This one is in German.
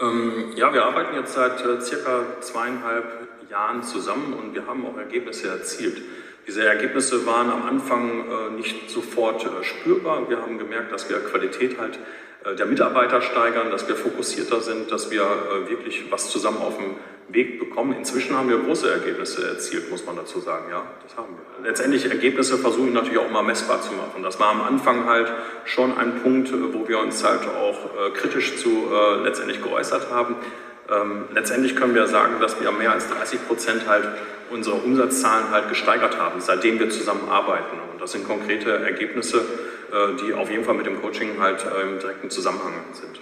Ähm, ja, wir arbeiten jetzt seit äh, circa zweieinhalb Jahren zusammen und wir haben auch Ergebnisse erzielt. Diese Ergebnisse waren am Anfang äh, nicht sofort äh, spürbar. Wir haben gemerkt, dass wir Qualität halt äh, der Mitarbeiter steigern, dass wir fokussierter sind, dass wir äh, wirklich was zusammen auf dem Weg bekommen. Inzwischen haben wir große Ergebnisse erzielt, muss man dazu sagen. Ja, das haben wir. Letztendlich Ergebnisse versuche ich natürlich auch mal messbar zu machen. Das war am Anfang halt schon ein Punkt, wo wir uns halt auch kritisch zu letztendlich geäußert haben. Ähm, letztendlich können wir sagen, dass wir mehr als 30 Prozent halt unsere Umsatzzahlen halt gesteigert haben, seitdem wir zusammenarbeiten. Und das sind konkrete Ergebnisse, äh, die auf jeden Fall mit dem Coaching halt äh, im direkten Zusammenhang sind.